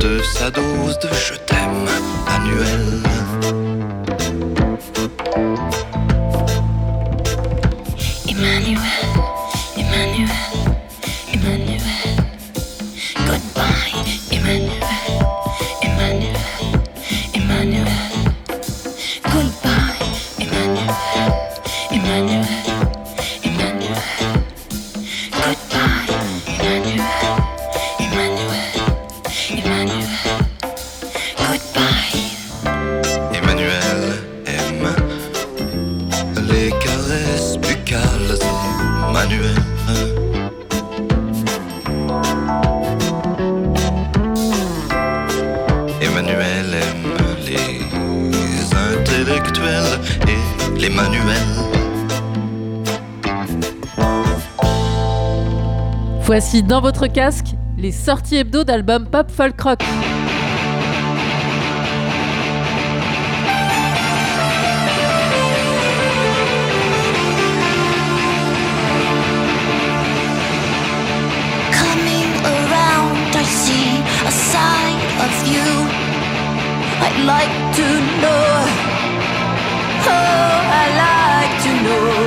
de sa dose de je t'aime annuelle. Voici dans votre casque les sorties hebdo d'albums pop folk rock. I. I'd like to know. Oh, I'd like to know.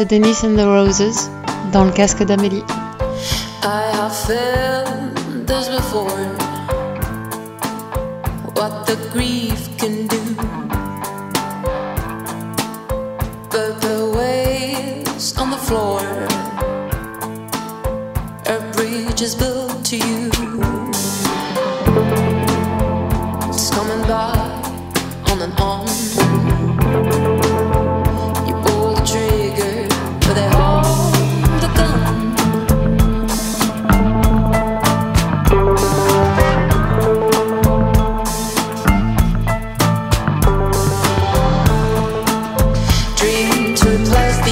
C'est Denise and the Roses dans le casque d'Amélie.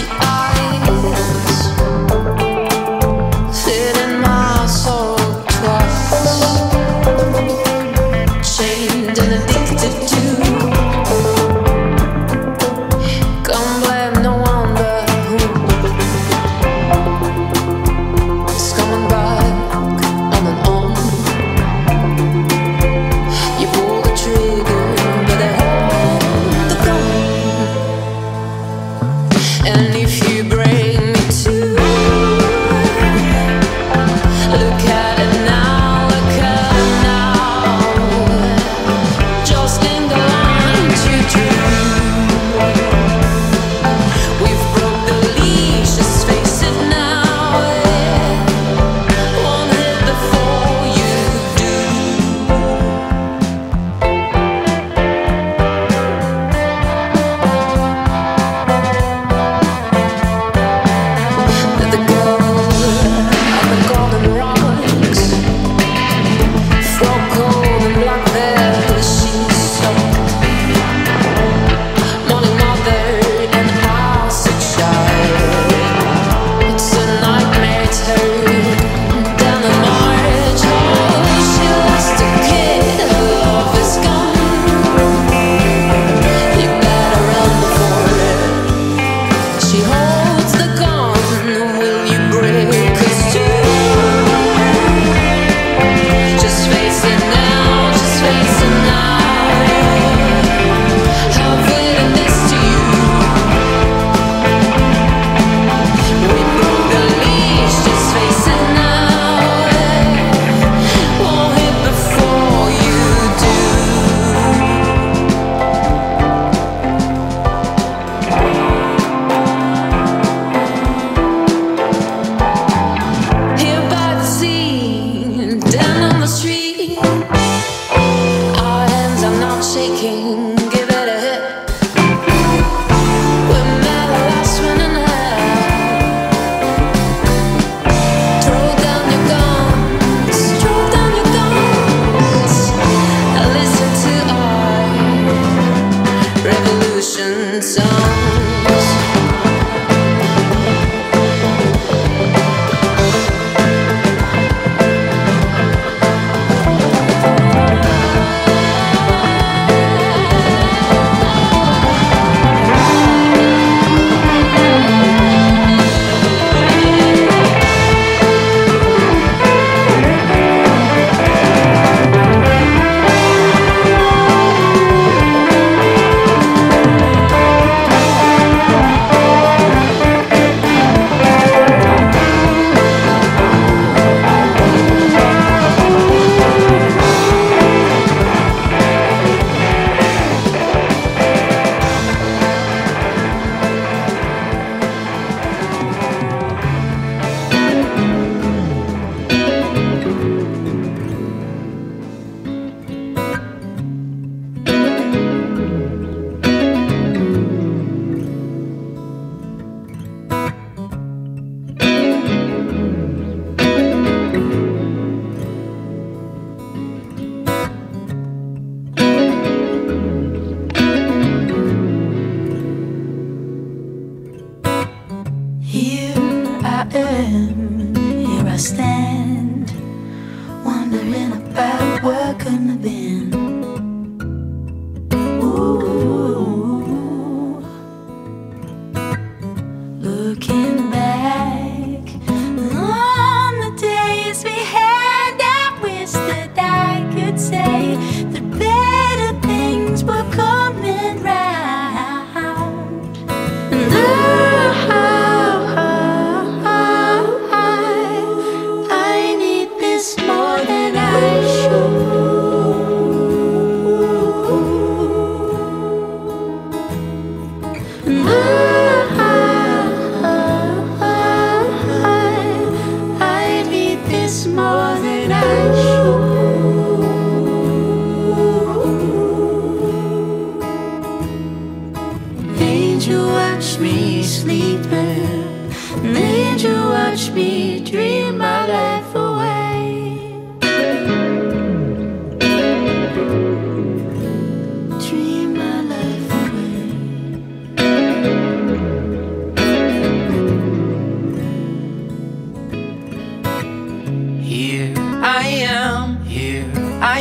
the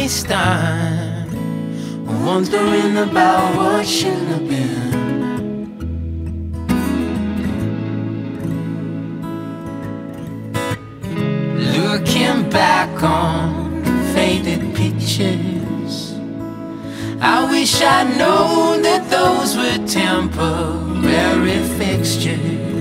waste time wondering about what should have been. Looking back on faded pictures, I wish I'd known that those were temporary fixtures.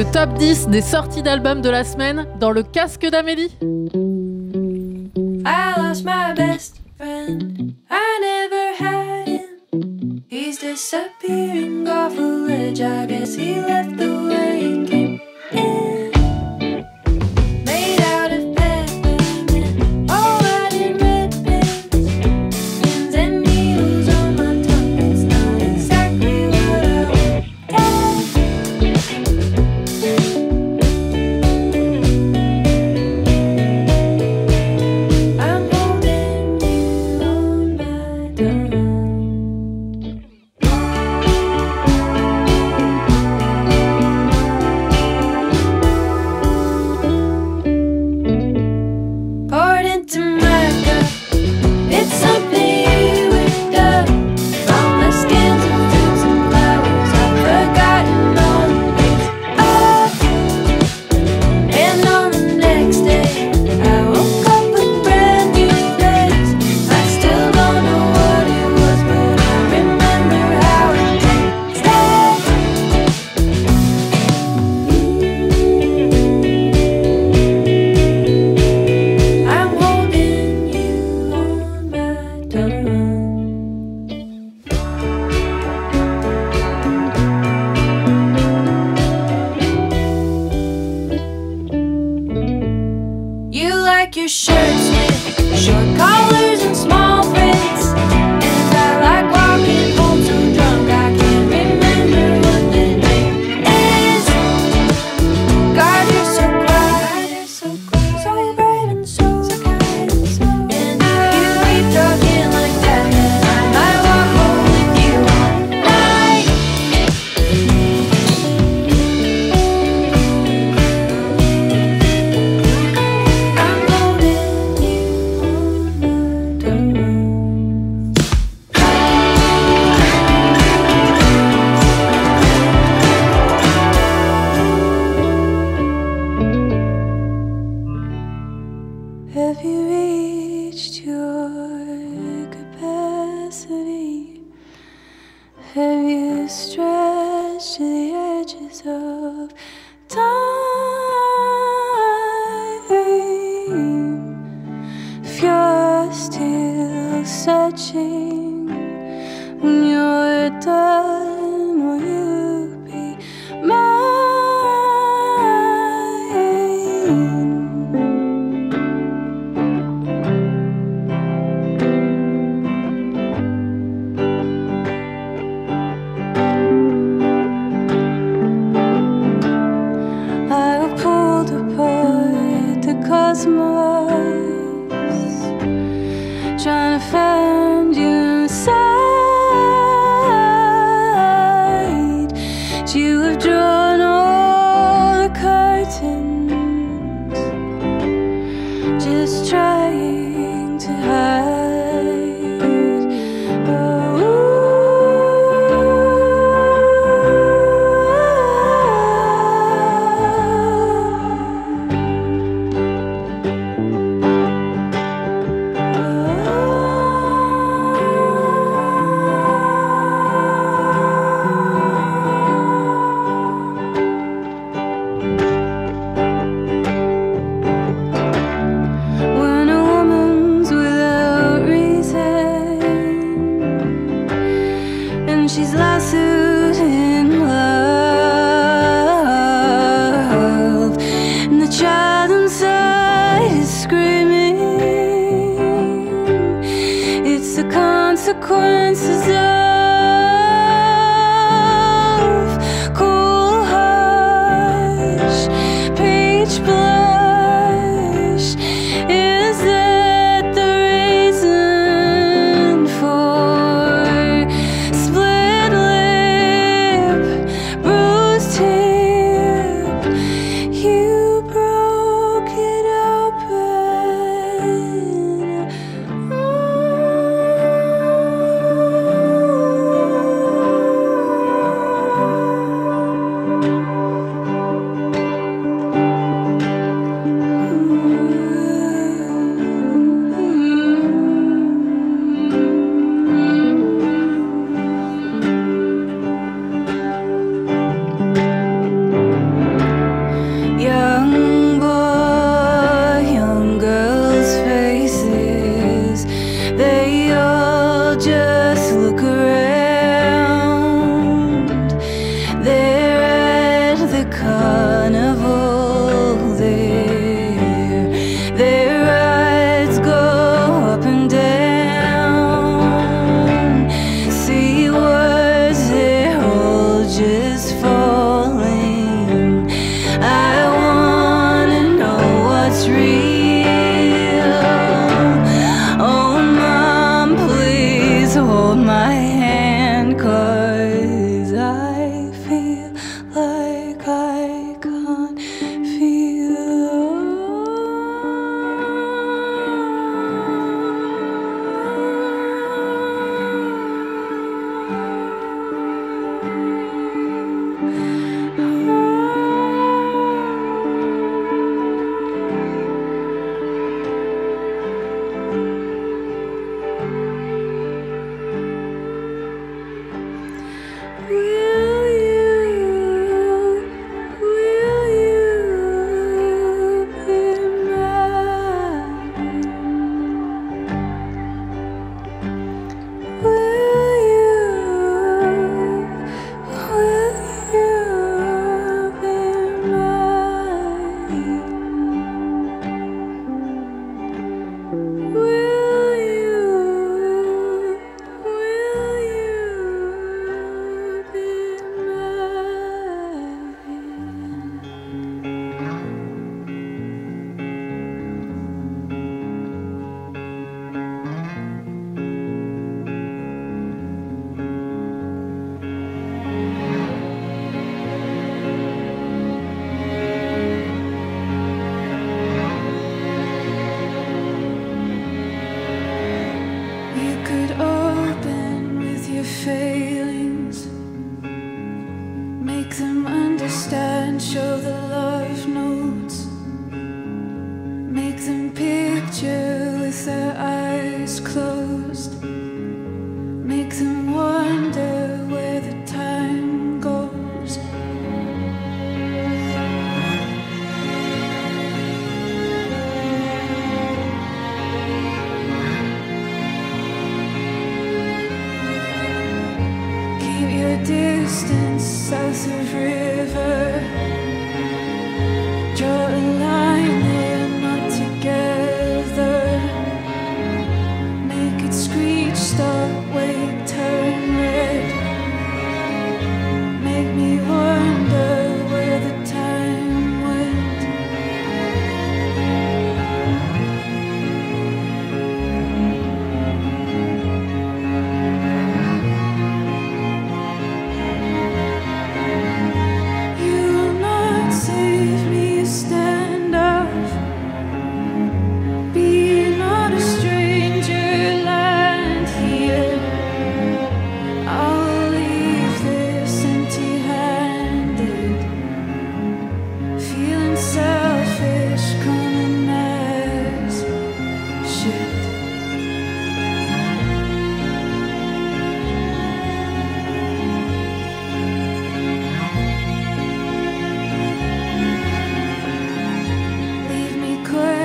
le top 10 des sorties d'albums de la semaine dans le casque d'Amélie. I lost my best friend, I never had him. He's disappearing off a ledge, I guess he left the way he came in.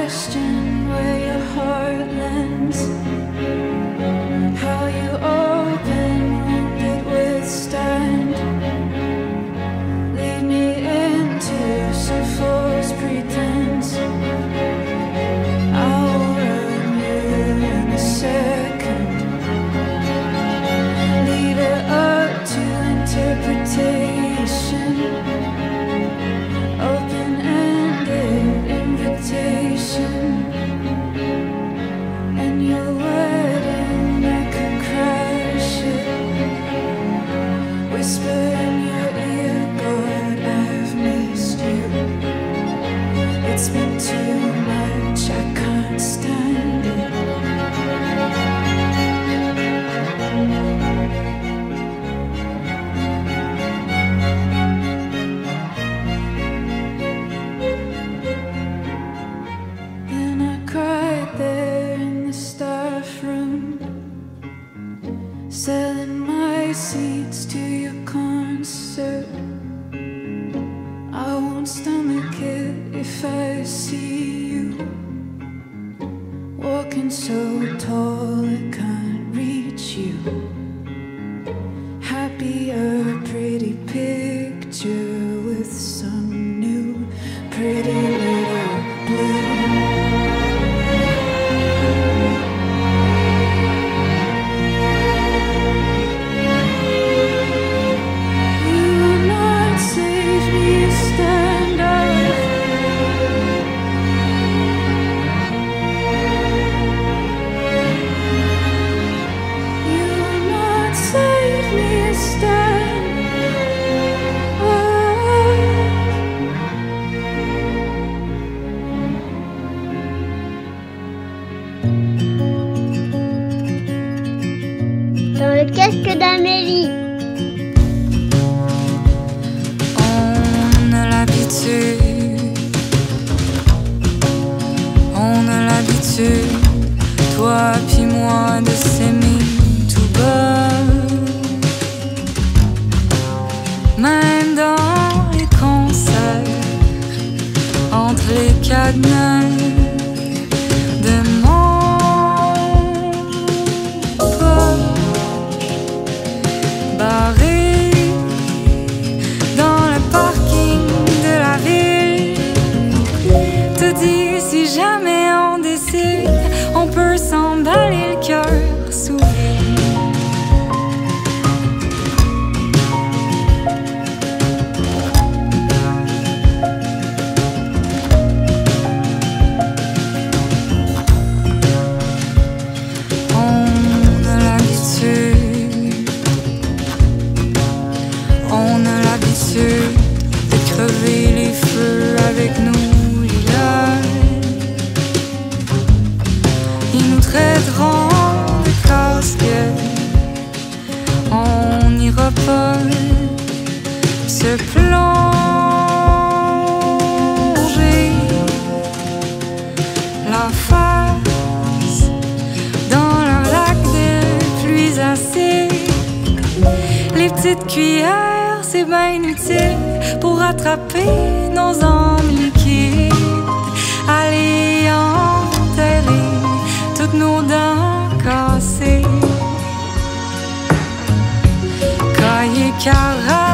question. see you walking so tall I can't reach you. Happier. Dents cassées. Cahier caramélisé,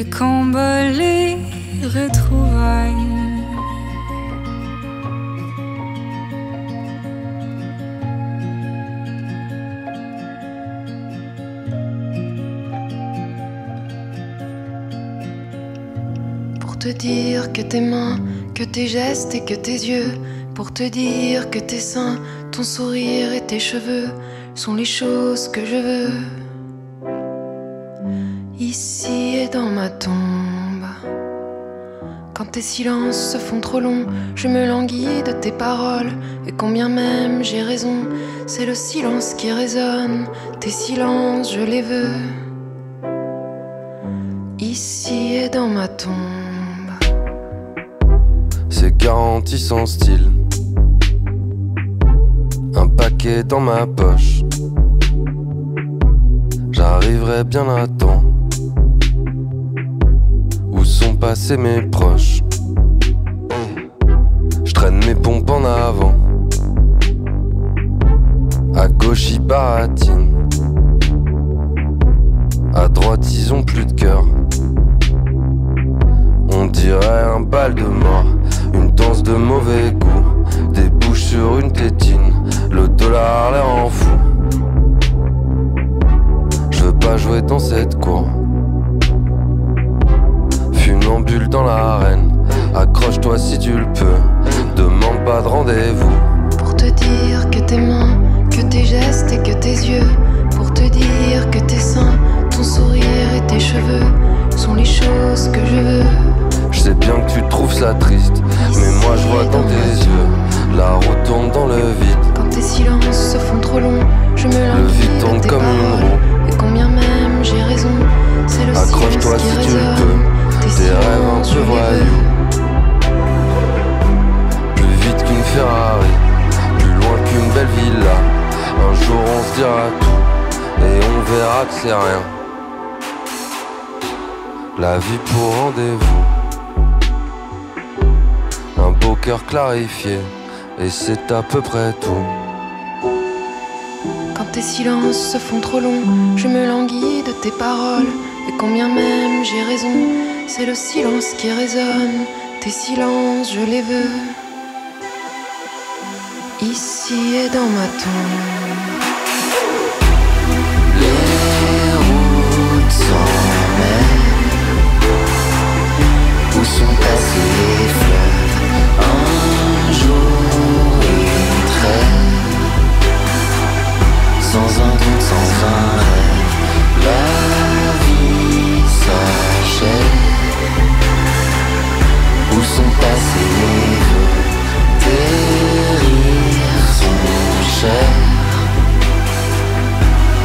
Les combats, les retrouvailles. Pour te dire que tes mains, que tes gestes et que tes yeux. Pour te dire que tes seins, ton sourire et tes cheveux sont les choses que je veux. Ici dans ma tombe. Quand tes silences se font trop longs, je me languis de tes paroles. Et combien même j'ai raison, c'est le silence qui résonne. Tes silences, je les veux. Ici et dans ma tombe. C'est garanti sans style. Un paquet dans ma poche. J'arriverai bien à temps. Passés mes proches Je traîne mes pompes en avant. À gauche, ils baratinent. À droite, ils ont plus de cœur. On dirait un bal de mort, une danse de mauvais goût, des bouches sur une tétine, le dollar l'air en fou. Je veux pas jouer dans cette cour. Funambule dans l'arène, accroche-toi si tu le peux, demande pas de rendez-vous. Pour te dire que tes mains, que tes gestes et que tes yeux. Pour te dire que tes seins, ton sourire et tes cheveux sont les choses que je veux. Je sais bien que tu trouves ça triste, mais moi je vois dans tes yeux, la route tourne dans le vide. Quand tes silences se font trop longs, je me Le vide de tourne comme une paroles. roue. Et combien même j'ai raison, c'est le Accroche-toi si tu le peux, Tes rêves un veux. Plus vite qu'une Ferrari, plus loin qu'une belle villa. Un jour on se dira tout, et on verra que c'est rien. La vie pour rendez-vous. Un beau cœur clarifié, et c'est à peu près tout. Quand tes silences se font trop longs, je me languis de tes paroles. Et combien même j'ai raison, c'est le silence qui résonne. Tes silences, je les veux. Ici et dans ma tombe. Les routes mer Où sont passés les fleuves? Un jour une trêve Sans un doute, sans un rêve Où sont passés Tes rires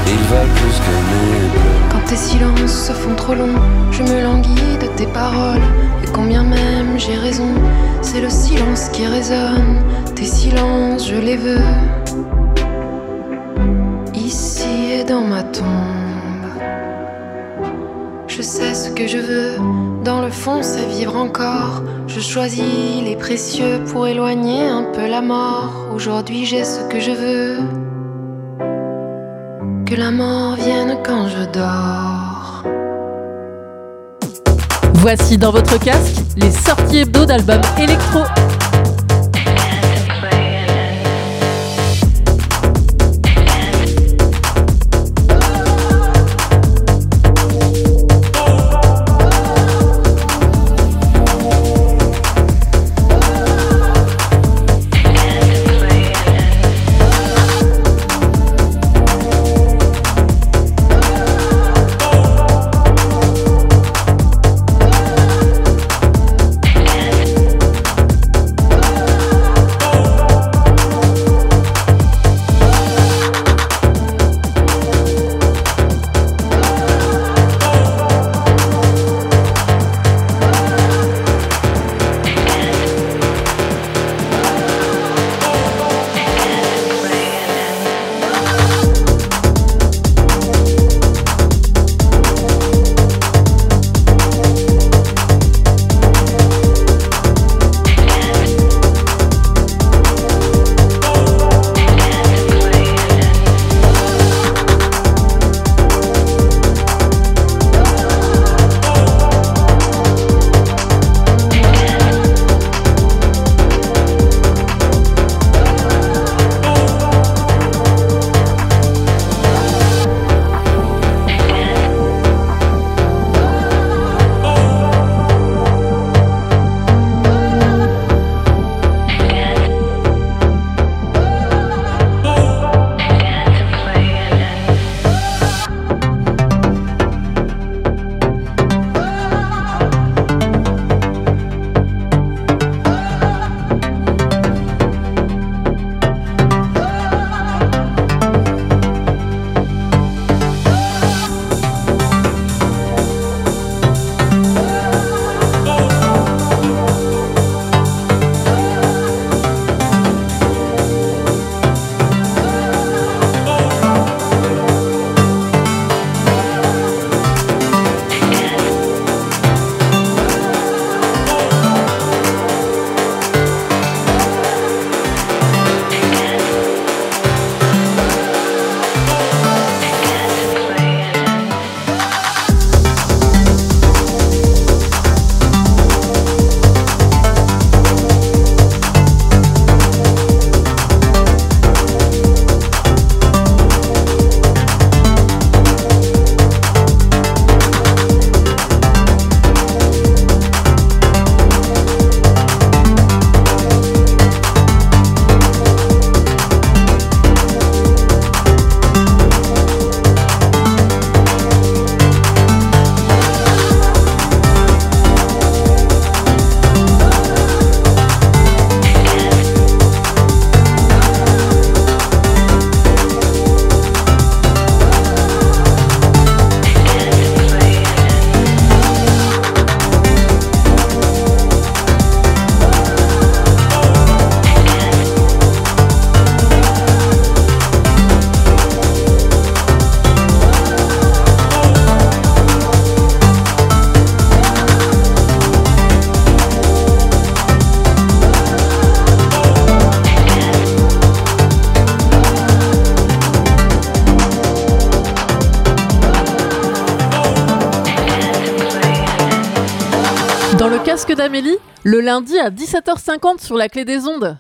Ils valent plus que mes bleus. Quand tes Ces silences se font trop longs, je me languis de tes paroles. Et combien même j'ai raison, c'est le silence qui résonne. Tes silences, je les veux. C'est vivre encore. Je choisis les précieux pour éloigner un peu la mort. Aujourd'hui j'ai ce que je veux. Que la mort vienne quand je dors. Voici dans votre casque les sorties hebdo d'albums électro. Lundi à 17h50 sur la clé des ondes.